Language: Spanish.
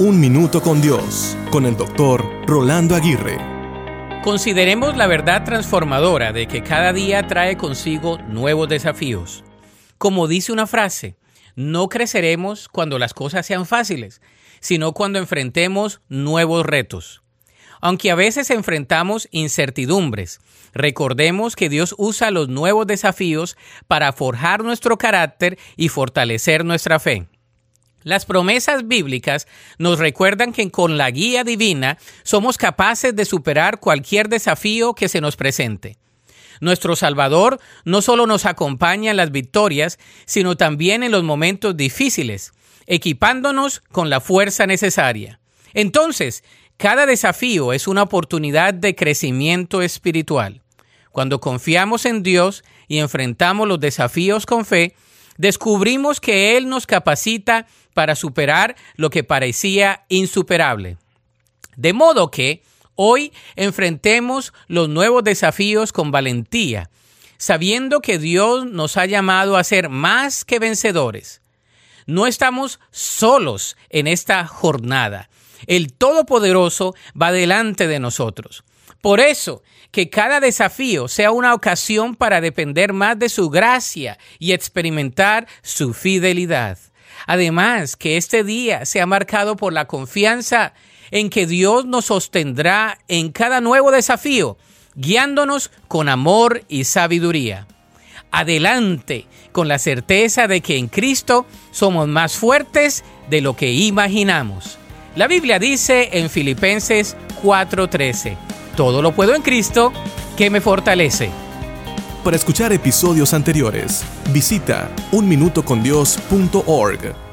Un Minuto con Dios, con el doctor Rolando Aguirre. Consideremos la verdad transformadora de que cada día trae consigo nuevos desafíos. Como dice una frase, no creceremos cuando las cosas sean fáciles, sino cuando enfrentemos nuevos retos. Aunque a veces enfrentamos incertidumbres, recordemos que Dios usa los nuevos desafíos para forjar nuestro carácter y fortalecer nuestra fe. Las promesas bíblicas nos recuerdan que con la guía divina somos capaces de superar cualquier desafío que se nos presente. Nuestro Salvador no solo nos acompaña en las victorias, sino también en los momentos difíciles, equipándonos con la fuerza necesaria. Entonces, cada desafío es una oportunidad de crecimiento espiritual. Cuando confiamos en Dios y enfrentamos los desafíos con fe, descubrimos que Él nos capacita para superar lo que parecía insuperable. De modo que hoy enfrentemos los nuevos desafíos con valentía, sabiendo que Dios nos ha llamado a ser más que vencedores. No estamos solos en esta jornada. El Todopoderoso va delante de nosotros. Por eso, que cada desafío sea una ocasión para depender más de su gracia y experimentar su fidelidad. Además, que este día sea marcado por la confianza en que Dios nos sostendrá en cada nuevo desafío, guiándonos con amor y sabiduría. Adelante, con la certeza de que en Cristo somos más fuertes de lo que imaginamos. La Biblia dice en Filipenses 4:13, todo lo puedo en Cristo que me fortalece. Para escuchar episodios anteriores, visita unminutocondios.org.